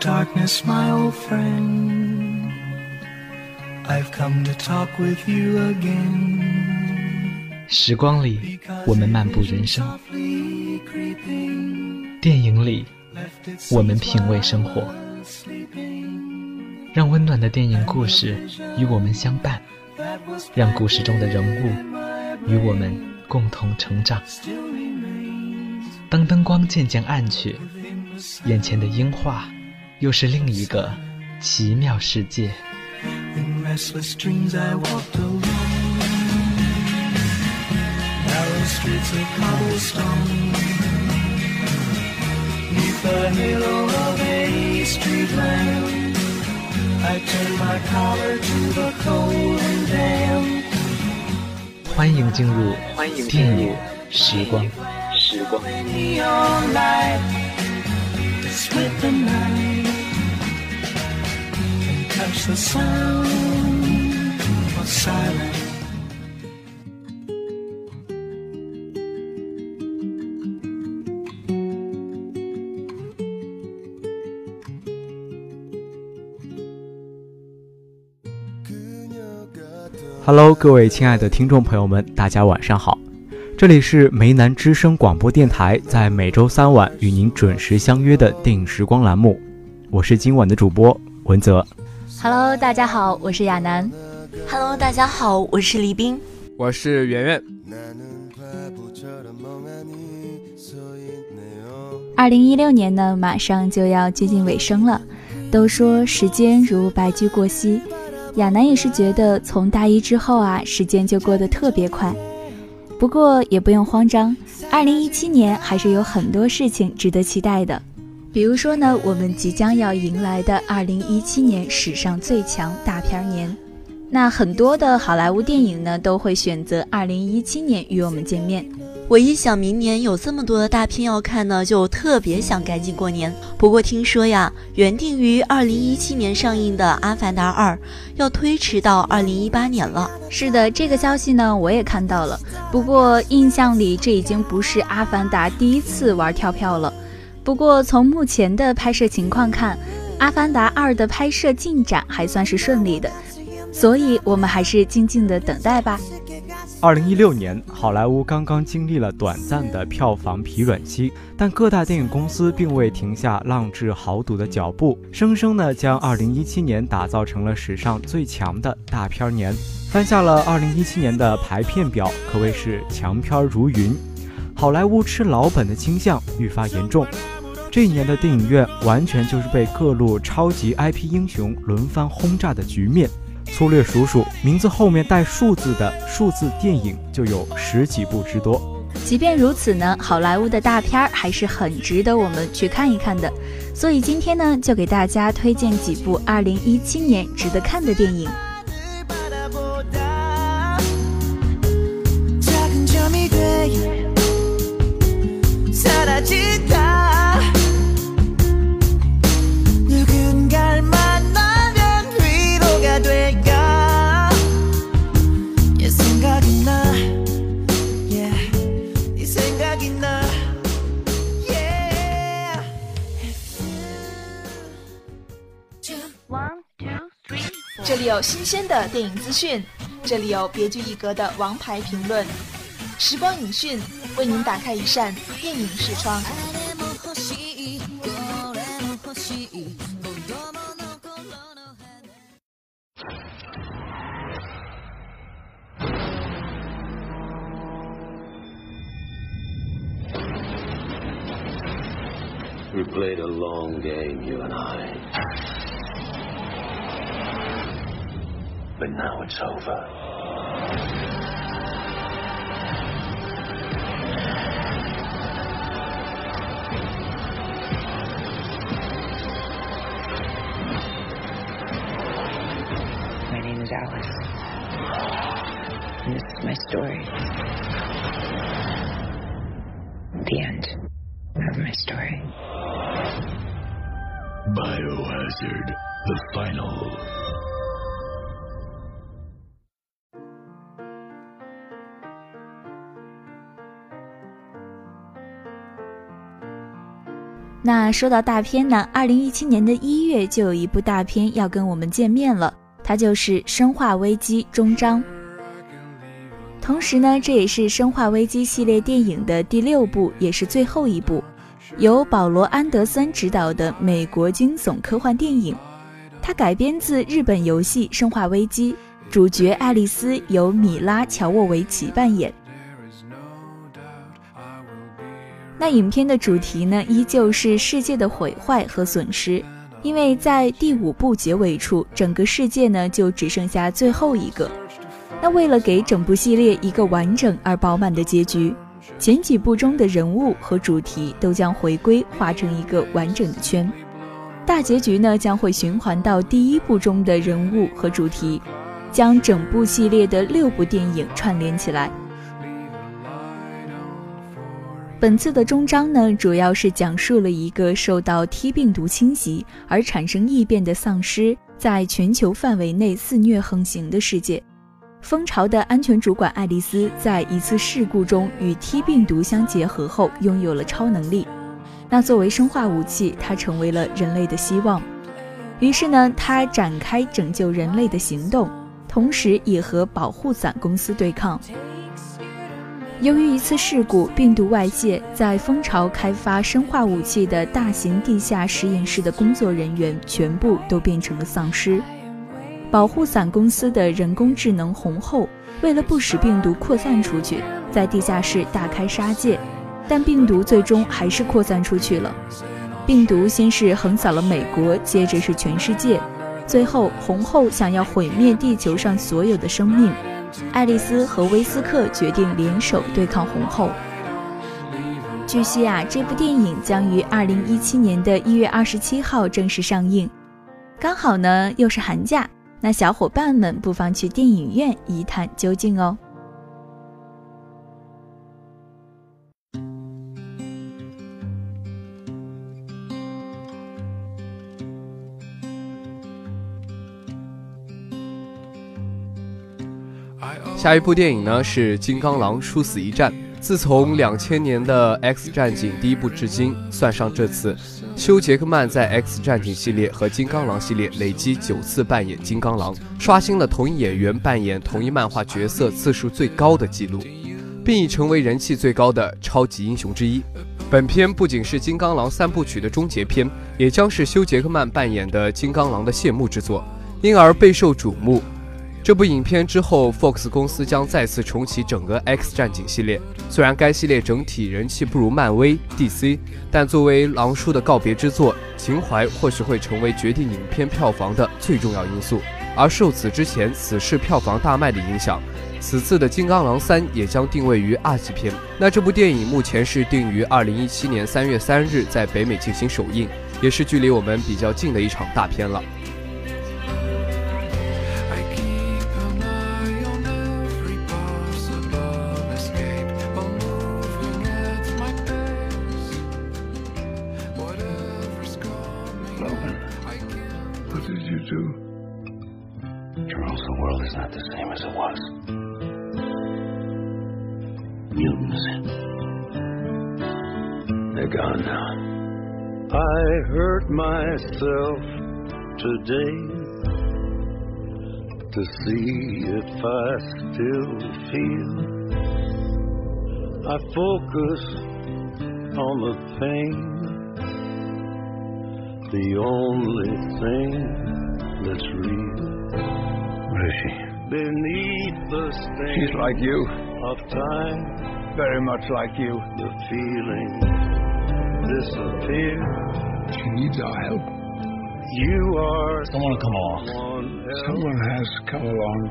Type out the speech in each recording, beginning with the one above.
darkness, my old friend. I've come to talk with you again. 时光里，我们漫步人生；电影里，我们品味生活。让温暖的电影故事与我们相伴，让故事中的人物与我们共同成长。当灯光渐渐暗去，眼前的樱花又是另一个奇妙世界。欢迎进入电影时光。时光。Hello，各位亲爱的听众朋友们，大家晚上好。这里是梅南之声广播电台，在每周三晚与您准时相约的电影时光栏目，我是今晚的主播文泽。Hello，大家好，我是亚楠。Hello，大家好，我是李冰。我是圆圆。二零一六年呢，马上就要接近尾声了。都说时间如白驹过隙，亚楠也是觉得从大一之后啊，时间就过得特别快。不过也不用慌张，二零一七年还是有很多事情值得期待的。比如说呢，我们即将要迎来的二零一七年史上最强大片年，那很多的好莱坞电影呢都会选择二零一七年与我们见面。我一想明年有这么多的大片要看呢，就特别想赶紧过年。不过听说呀，原定于二零一七年上映的《阿凡达二》要推迟到二零一八年了。是的，这个消息呢我也看到了。不过印象里这已经不是《阿凡达》第一次玩跳票了。不过从目前的拍摄情况看，《阿凡达二》的拍摄进展还算是顺利的，所以我们还是静静的等待吧。二零一六年，好莱坞刚刚经历了短暂的票房疲软期，但各大电影公司并未停下浪掷豪赌的脚步，生生的将二零一七年打造成了史上最强的大片年。翻下了二零一七年的排片表，可谓是强片如云。好莱坞吃老本的倾向愈发严重，这一年的电影院完全就是被各路超级 IP 英雄轮番轰炸的局面。粗略数数，名字后面带数字的数字电影就有十几部之多。即便如此呢，好莱坞的大片儿还是很值得我们去看一看的。所以今天呢，就给大家推荐几部二零一七年值得看的电影。有新鲜的电影资讯，这里有别具一格的王牌评论。时光影讯为您打开一扇电影视窗。We played a long game, you and I. But now it's over. 那说到大片呢，二零一七年的一月就有一部大片要跟我们见面了，它就是《生化危机：终章》。同时呢，这也是《生化危机》系列电影的第六部，也是最后一部，由保罗·安德森执导的美国惊悚科幻电影。它改编自日本游戏《生化危机》，主角爱丽丝由米拉·乔沃维奇扮演。那影片的主题呢，依旧是世界的毁坏和损失，因为在第五部结尾处，整个世界呢就只剩下最后一个。那为了给整部系列一个完整而饱满的结局，前几部中的人物和主题都将回归，画成一个完整的圈。大结局呢将会循环到第一部中的人物和主题，将整部系列的六部电影串联起来。本次的终章呢，主要是讲述了一个受到 T 病毒侵袭而产生异变的丧尸在全球范围内肆虐横行的世界。蜂巢的安全主管爱丽丝在一次事故中与 T 病毒相结合后，拥有了超能力。那作为生化武器，它成为了人类的希望。于是呢，他展开拯救人类的行动，同时也和保护伞公司对抗。由于一次事故，病毒外泄，在蜂巢开发生化武器的大型地下实验室的工作人员全部都变成了丧尸。保护伞公司的人工智能红后，为了不使病毒扩散出去，在地下室大开杀戒，但病毒最终还是扩散出去了。病毒先是横扫了美国，接着是全世界，最后红后想要毁灭地球上所有的生命。爱丽丝和威斯克决定联手对抗红后。据悉啊，这部电影将于二零一七年的一月二十七号正式上映，刚好呢又是寒假，那小伙伴们不妨去电影院一探究竟哦。下一部电影呢是《金刚狼：殊死一战》。自从两千年的《X 战警》第一部至今，算上这次，休·杰克曼在《X 战警》系列和《金刚狼》系列累计九次扮演金刚狼，刷新了同一演员扮演同一漫画角色次数最高的记录，并已成为人气最高的超级英雄之一。本片不仅是《金刚狼》三部曲的终结篇，也将是休·杰克曼扮演的金刚狼的谢幕之作，因而备受瞩目。这部影片之后，Fox 公司将再次重启整个 X 战警系列。虽然该系列整体人气不如漫威、DC，但作为狼叔的告别之作，情怀或许会成为决定影片票房的最重要因素。而受此之前死侍票房大卖的影响，此次的《金刚狼三》也将定位于二级片。那这部电影目前是定于二零一七年三月三日在北美进行首映，也是距离我们比较近的一场大片了。See if I still feel. I focus on the pain, the only thing that's real. Where is she? Beneath the stain She's like you. Of time, very much like you. The feeling disappears. She needs our help. You are someone come along. Someone has come along.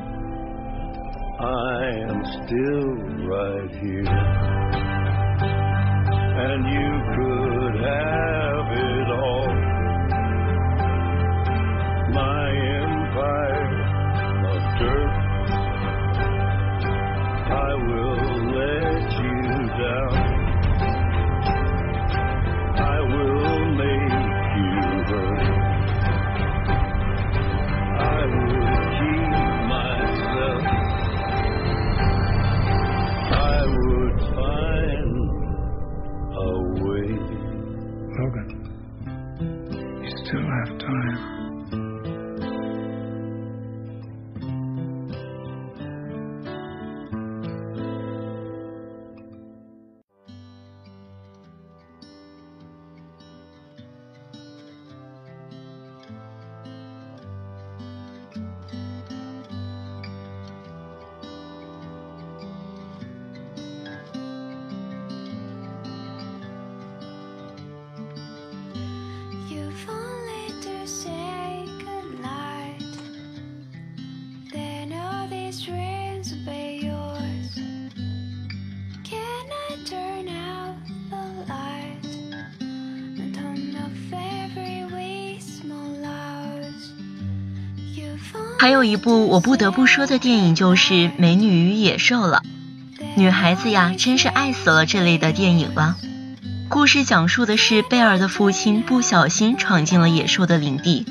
I am still right here. And you could have Time. 还有一部我不得不说的电影就是《美女与野兽》了。女孩子呀，真是爱死了这类的电影了。故事讲述的是贝尔的父亲不小心闯进了野兽的领地，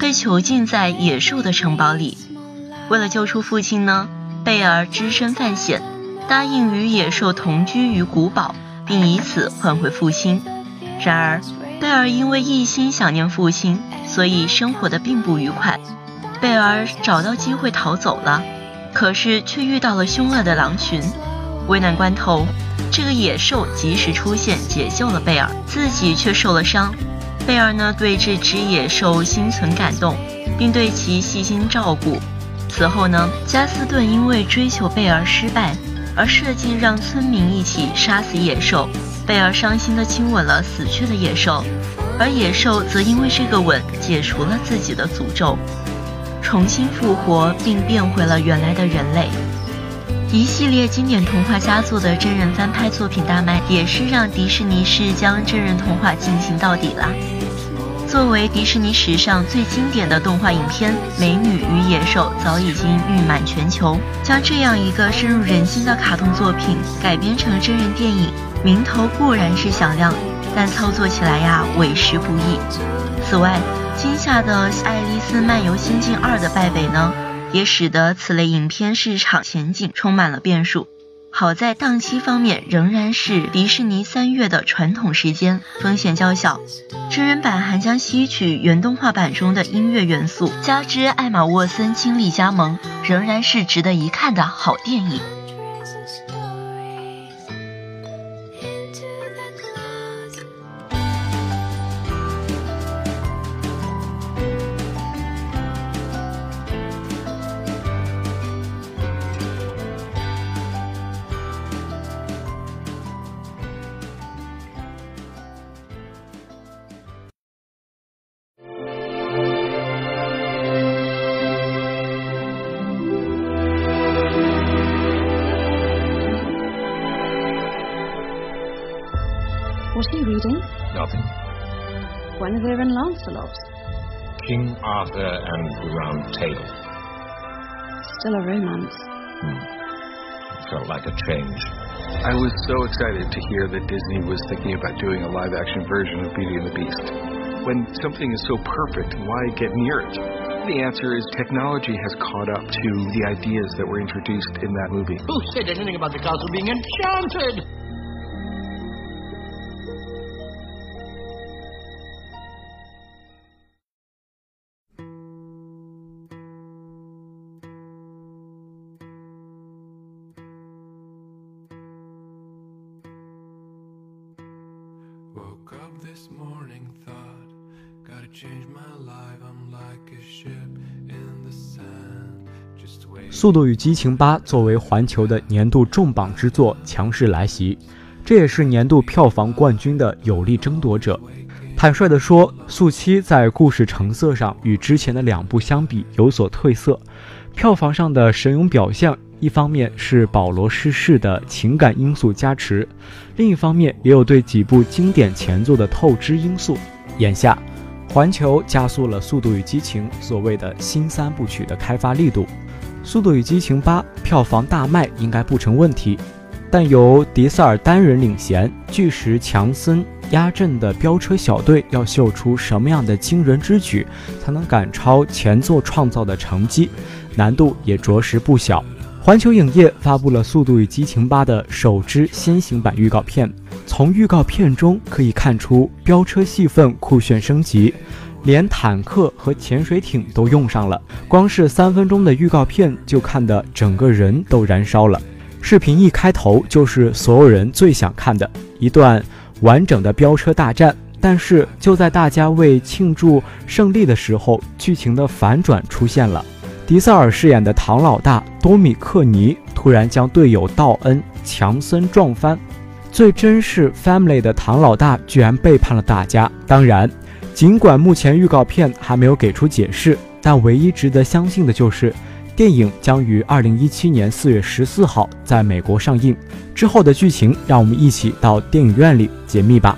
被囚禁在野兽的城堡里。为了救出父亲呢，贝尔只身犯险，答应与野兽同居于古堡，并以此换回父亲。然而，贝尔因为一心想念父亲，所以生活的并不愉快。贝尔找到机会逃走了，可是却遇到了凶恶的狼群。危难关头，这个野兽及时出现，解救了贝尔，自己却受了伤。贝尔呢，对这只野兽心存感动，并对其细心照顾。此后呢，加斯顿因为追求贝尔失败，而设计让村民一起杀死野兽。贝尔伤心地亲吻了死去的野兽，而野兽则因为这个吻解除了自己的诅咒，重新复活并变回了原来的人类。一系列经典童话佳作的真人翻拍作品大卖，也是让迪士尼是将真人童话进行到底了。作为迪士尼史上最经典的动画影片，《美女与野兽》早已经誉满全球。将这样一个深入人心的卡通作品改编成真人电影，名头固然是响亮，但操作起来呀，委实不易。此外，今夏的《爱丽丝漫游仙境二》的败北呢？也使得此类影片市场前景充满了变数。好在档期方面仍然是迪士尼三月的传统时间，风险较小。真人版还将吸取原动画版中的音乐元素，加之艾玛沃森倾力加盟，仍然是值得一看的好电影。And Lancelot. King Arthur and the Round Table. Still a romance. Hmm. Felt like a change. I was so excited to hear that Disney was thinking about doing a live action version of Beauty and the Beast. When something is so perfect, why get near it? The answer is technology has caught up to the ideas that were introduced in that movie. Who said anything about the castle being enchanted? morning thought gotta change my life like a ship in the sand 速度与激情八作为环球的年度重磅之作强势来袭，这也是年度票房冠军的有力争夺者。坦率地说，速七在故事成色上与之前的两部相比有所褪色，票房上的神勇表现一方面是保罗逝世的情感因素加持，另一方面也有对几部经典前作的透支因素。眼下，环球加速了《速度与激情》所谓的新三部曲的开发力度，《速度与激情八》票房大卖应该不成问题。但由迪塞尔单人领衔，巨石强森压阵的飙车小队要秀出什么样的惊人之举，才能赶超前作创造的成绩，难度也着实不小。环球影业发布了《速度与激情八》的首支先行版预告片，从预告片中可以看出飙车戏份酷炫升级，连坦克和潜水艇都用上了。光是三分钟的预告片就看得整个人都燃烧了。视频一开头就是所有人最想看的一段完整的飙车大战，但是就在大家为庆祝胜利的时候，剧情的反转出现了。迪塞尔饰演的唐老大多米克尼突然将队友道恩、强森撞翻，最真是 family 的唐老大居然背叛了大家。当然。尽管目前预告片还没有给出解释，但唯一值得相信的就是，电影将于二零一七年四月十四号在美国上映。之后的剧情，让我们一起到电影院里解密吧。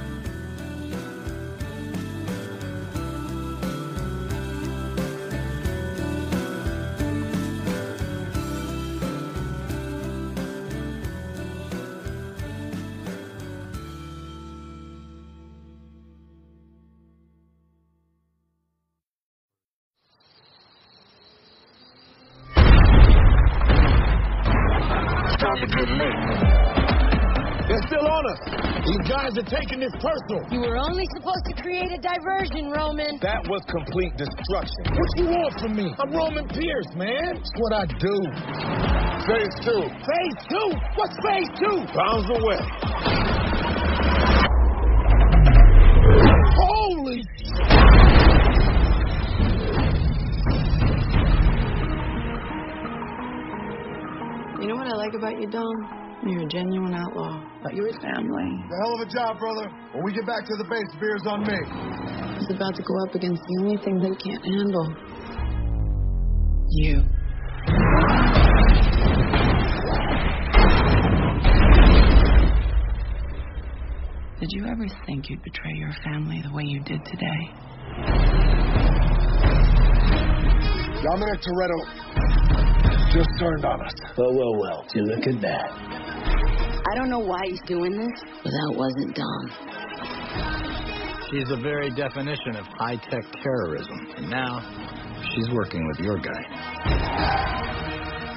Taking this personal. You were only supposed to create a diversion, Roman. That was complete destruction. What you want from me? I'm Roman Pierce, man. It's what I do. Phase two. Phase two? What's phase two? Bounds away. Holy You know what I like about you, Dom? You're a genuine outlaw, but you're his family. The hell of a job, brother. When we get back to the base, beer's on me. He's about to go up against the only thing they can't handle. You. Did you ever think you'd betray your family the way you did today? Dominic Toretto just turned on us. Well, well, well. You look at that. I don't know why he's doing this, but that wasn't Dom. She's the very definition of high tech terrorism. And now, she's working with your guy.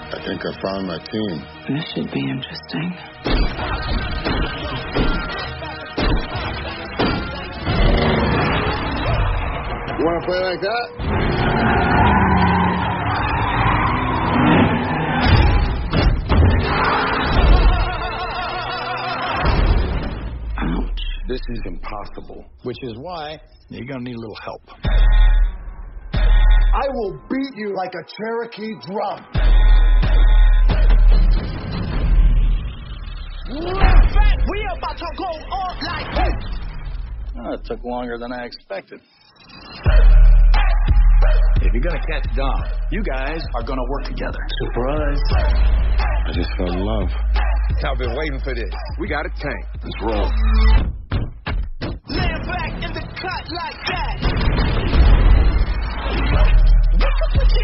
I think I found my team. This should be interesting. You want to play like that? This is impossible. Which is why you're going to need a little help. I will beat you like a Cherokee drum. We about to go off like this. Oh, it took longer than I expected. If you're gonna catch Dom, you guys are gonna work together. Surprise. I just fell in love. I've been waiting for this. We got a tank. Let's roll like that.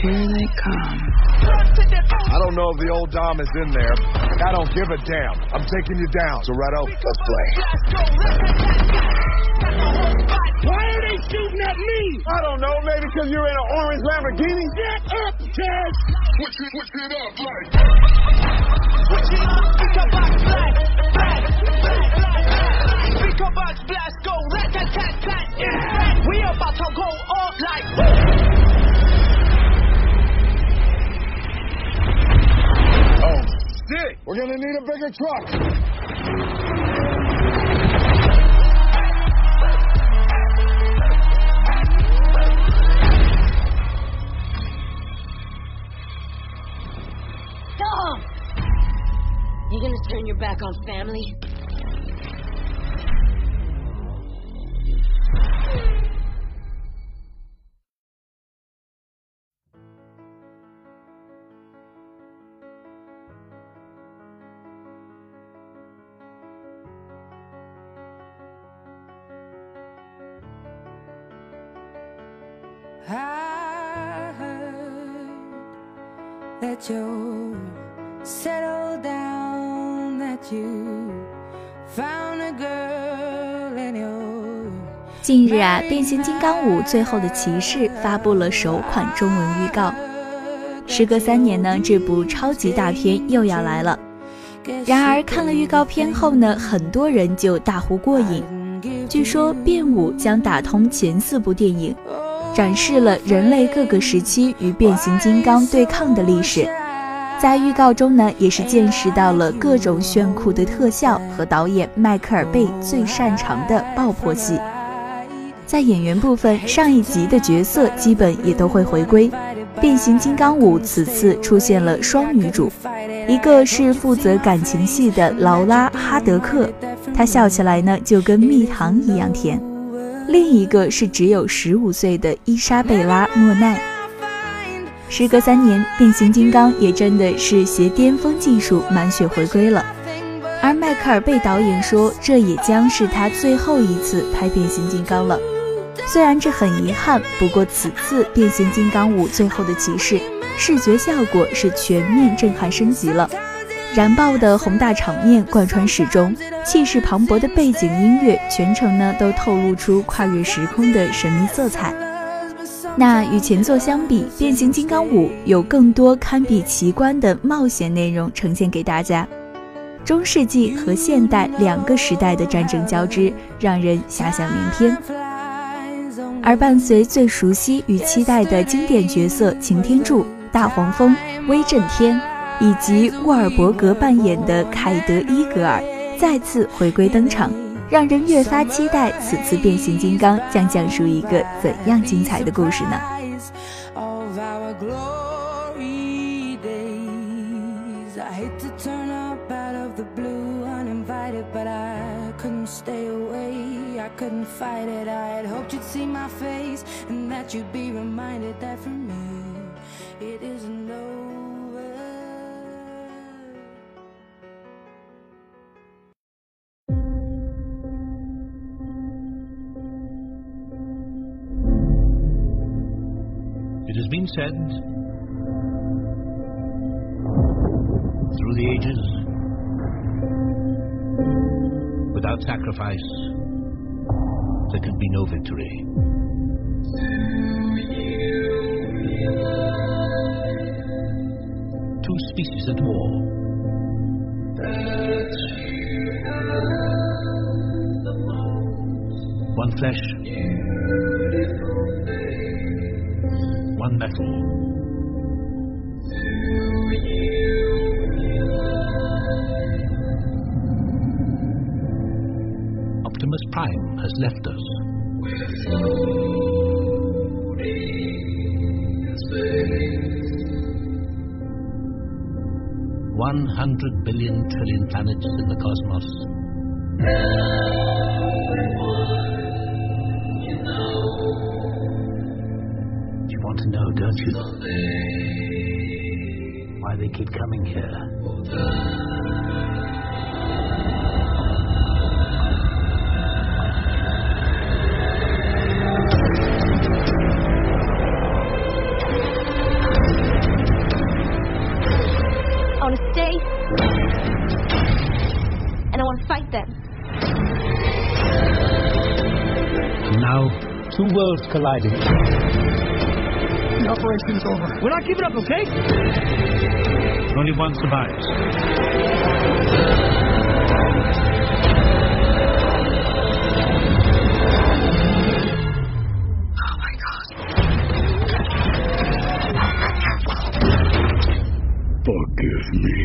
Here they come. I don't know if the old Dom is in there. I don't give a damn. I'm taking you down. Soretto, let's play. Why are they shooting at me? I don't know. Maybe because you're in an orange Lamborghini? Get up, Ted! Switch it, switch it up, like. Switch it up, speaker box, black, black, black, black. Blast, go, rat, tat, tat, tat. Yeah. We about to go off like. Oh, shit! We're gonna need a bigger truck. Dom! You gonna turn your back on family?《变形金刚五：最后的骑士》发布了首款中文预告。时隔三年呢，这部超级大片又要来了。然而看了预告片后呢，很多人就大呼过瘾。据说变五将打通前四部电影，展示了人类各个时期与变形金刚对抗的历史。在预告中呢，也是见识到了各种炫酷的特效和导演迈克尔贝最擅长的爆破戏。在演员部分，上一集的角色基本也都会回归。变形金刚五此次出现了双女主，一个是负责感情戏的劳拉哈德克，她笑起来呢就跟蜜糖一样甜；另一个是只有十五岁的伊莎贝拉诺奈。时隔三年，变形金刚也真的是携巅峰技术满血回归了。而迈克尔贝导演说，这也将是他最后一次拍变形金刚了。虽然这很遗憾，不过此次《变形金刚五：最后的骑士》视觉效果是全面震撼升级了，燃爆的宏大场面贯穿始终，气势磅礴的背景音乐全程呢都透露出跨越时空的神秘色彩。那与前作相比，《变形金刚五》有更多堪比奇观的冒险内容呈现给大家，中世纪和现代两个时代的战争交织，让人遐想连篇。而伴随最熟悉与期待的经典角色擎天柱、大黄蜂、威震天，以及沃尔伯格扮演的凯德伊格尔再次回归登场，让人越发期待此次变形金刚将讲述一个怎样精彩的故事呢？？couldn't fight it. I had hoped you'd see my face and that you'd be reminded that for me it isn't over. It has been said through the ages without sacrifice there can be no victory. Two species at war. One flesh, one metal. Optimus Prime has left us. One hundred billion trillion planets in the cosmos. You want to know, don't you? Why they keep coming here. Two worlds colliding. The operation's over. We're not giving up, okay? Only one survives. Oh my God. Forgive me.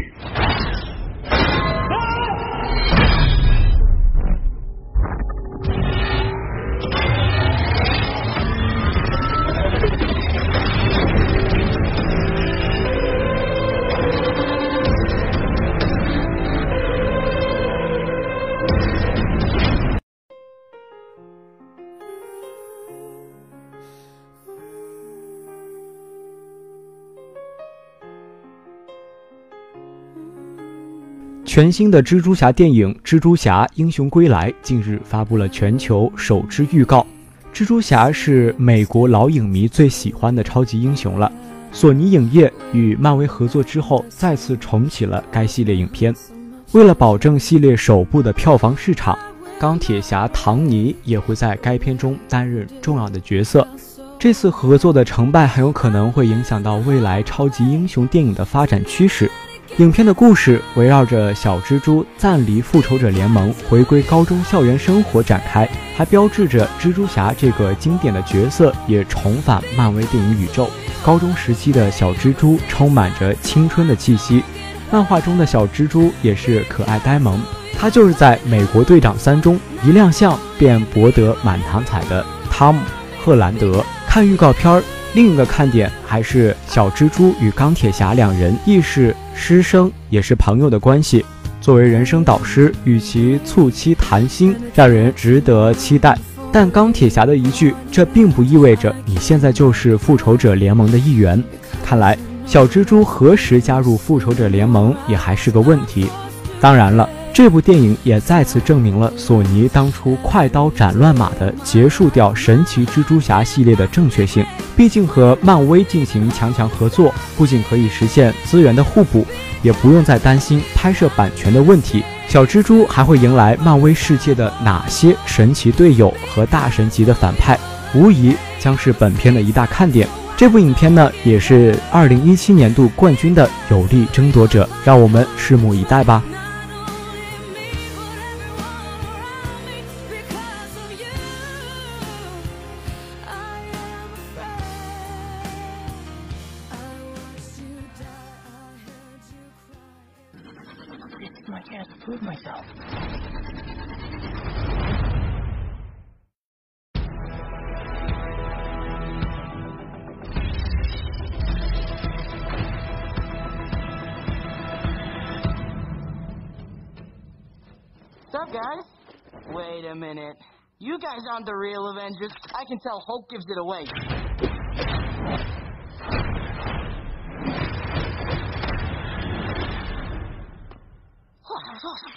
全新的蜘蛛侠电影《蜘蛛侠：英雄归来》近日发布了全球首支预告。蜘蛛侠是美国老影迷最喜欢的超级英雄了。索尼影业与漫威合作之后，再次重启了该系列影片。为了保证系列首部的票房市场，钢铁侠唐尼也会在该片中担任重要的角色。这次合作的成败很有可能会影响到未来超级英雄电影的发展趋势。影片的故事围绕着小蜘蛛暂离复仇者联盟，回归高中校园生活展开，还标志着蜘蛛侠这个经典的角色也重返漫威电影宇宙。高中时期的小蜘蛛充满着青春的气息，漫画中的小蜘蛛也是可爱呆萌。他就是在《美国队长三》中一亮相便博得满堂彩的汤姆·赫兰德。看预告片儿。另一个看点还是小蜘蛛与钢铁侠两人亦是师生也是朋友的关系。作为人生导师，与其促膝谈心，让人值得期待。但钢铁侠的一句“这并不意味着你现在就是复仇者联盟的一员”，看来小蜘蛛何时加入复仇者联盟也还是个问题。当然了。这部电影也再次证明了索尼当初快刀斩乱麻的结束掉神奇蜘蛛侠系列的正确性。毕竟和漫威进行强强合作，不仅可以实现资源的互补，也不用再担心拍摄版权的问题。小蜘蛛还会迎来漫威世界的哪些神奇队友和大神级的反派，无疑将是本片的一大看点。这部影片呢，也是二零一七年度冠军的有力争夺者，让我们拭目以待吧。You guys aren't the real Avengers. I can tell Hulk gives it away. Oh, that's awesome.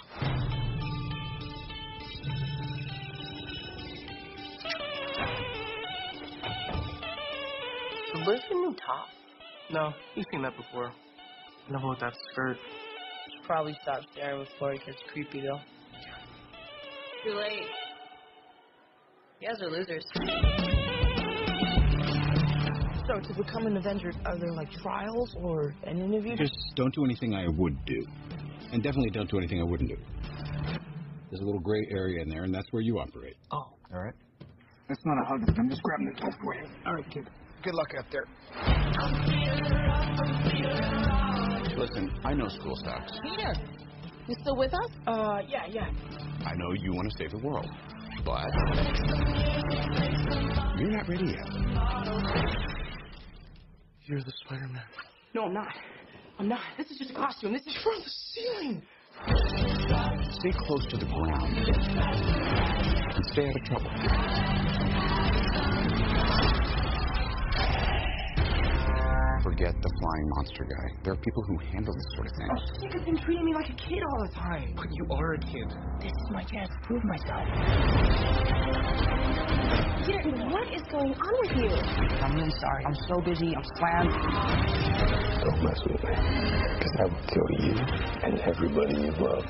Where's your new top? No, you've seen that before. Never with that skirt. Should probably stop staring before it gets creepy, though. Too late. You guys are losers. So, to become an Avenger, are there like trials or an interview? Just don't do anything I would do. And definitely don't do anything I wouldn't do. There's a little gray area in there, and that's where you operate. Oh, all right. That's not a hug. I'm just grabbing the top for you. All right, kid. Good luck out there. Listen, I know school sucks. Peter, you still with us? Uh, yeah, yeah. I know you want to save the world, but you're not ready yet. You're the Spider-Man. No, I'm not. I'm not. This is just a costume. This is from the ceiling. Stay close to the ground and stay out of trouble. Forget the flying monster guy. There are people who handle this sort of thing. I'm sick of him treating me like a kid all the time. But you are a kid. This is my chance to prove myself. Peter, what is going on with you? I'm really sorry. I'm so busy. I'm slammed. Don't mess with me. Because I will kill you and everybody you love.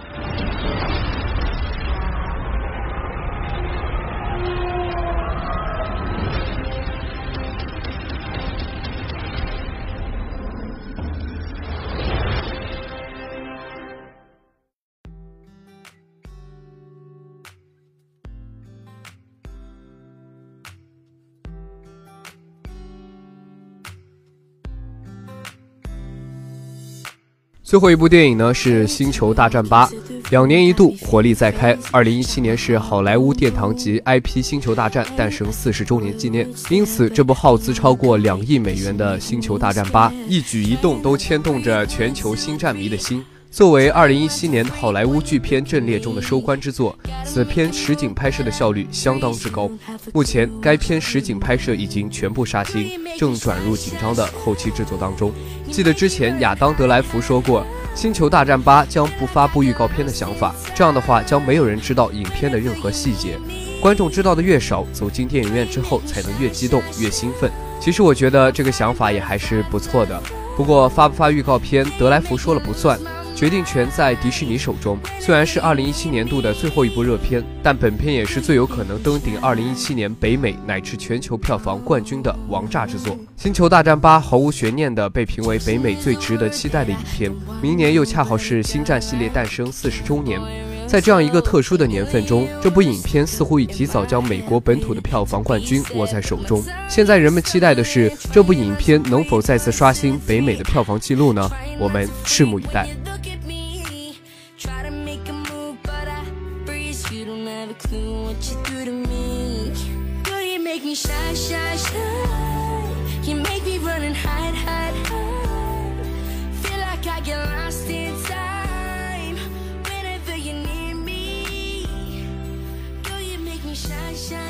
最后一部电影呢是《星球大战八》，两年一度，火力再开。二零一七年是好莱坞殿堂级 IP《星球大战》诞生四十周年纪念，因此这部耗资超过两亿美元的《星球大战八》，一举一动都牵动着全球星战迷的心。作为2017年好莱坞巨片阵列中的收官之作，此片实景拍摄的效率相当之高。目前，该片实景拍摄已经全部杀青，正转入紧张的后期制作当中。记得之前亚当·德莱福说过，《星球大战八》将不发布预告片的想法，这样的话将没有人知道影片的任何细节，观众知道的越少，走进电影院之后才能越激动、越兴奋。其实我觉得这个想法也还是不错的。不过发不发预告片，德莱福说了不算。决定权在迪士尼手中。虽然是2017年度的最后一部热片，但本片也是最有可能登顶2017年北美乃至全球票房冠军的王炸之作。《星球大战八》毫无悬念地被评为北美最值得期待的影片。明年又恰好是星战系列诞生四十周年。在这样一个特殊的年份中，这部影片似乎已提早将美国本土的票房冠军握在手中。现在人们期待的是这部影片能否再次刷新北美的票房纪录呢？我们拭目以待。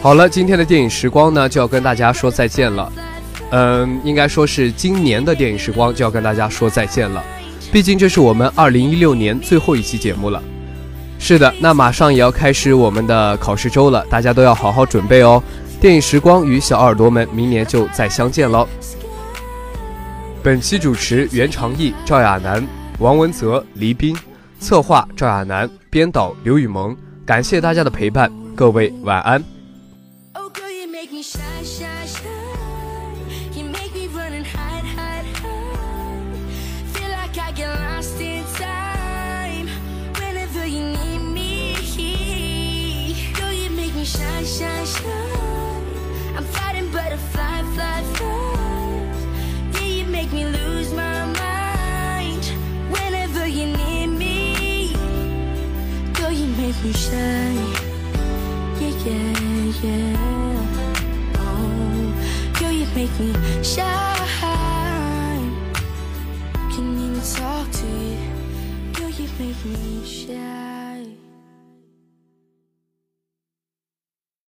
好了，今天的电影时光呢就要跟大家说再见了。嗯，应该说是今年的电影时光就要跟大家说再见了。毕竟这是我们二零一六年最后一期节目了。是的，那马上也要开始我们的考试周了，大家都要好好准备哦。电影时光与小耳朵们明年就再相见喽。本期主持袁长义、赵亚楠、王文泽、黎斌，策划赵亚楠，编导刘雨萌。感谢大家的陪伴，各位晚安。Make me shine. Can even talk to you. Girl, you make me shine.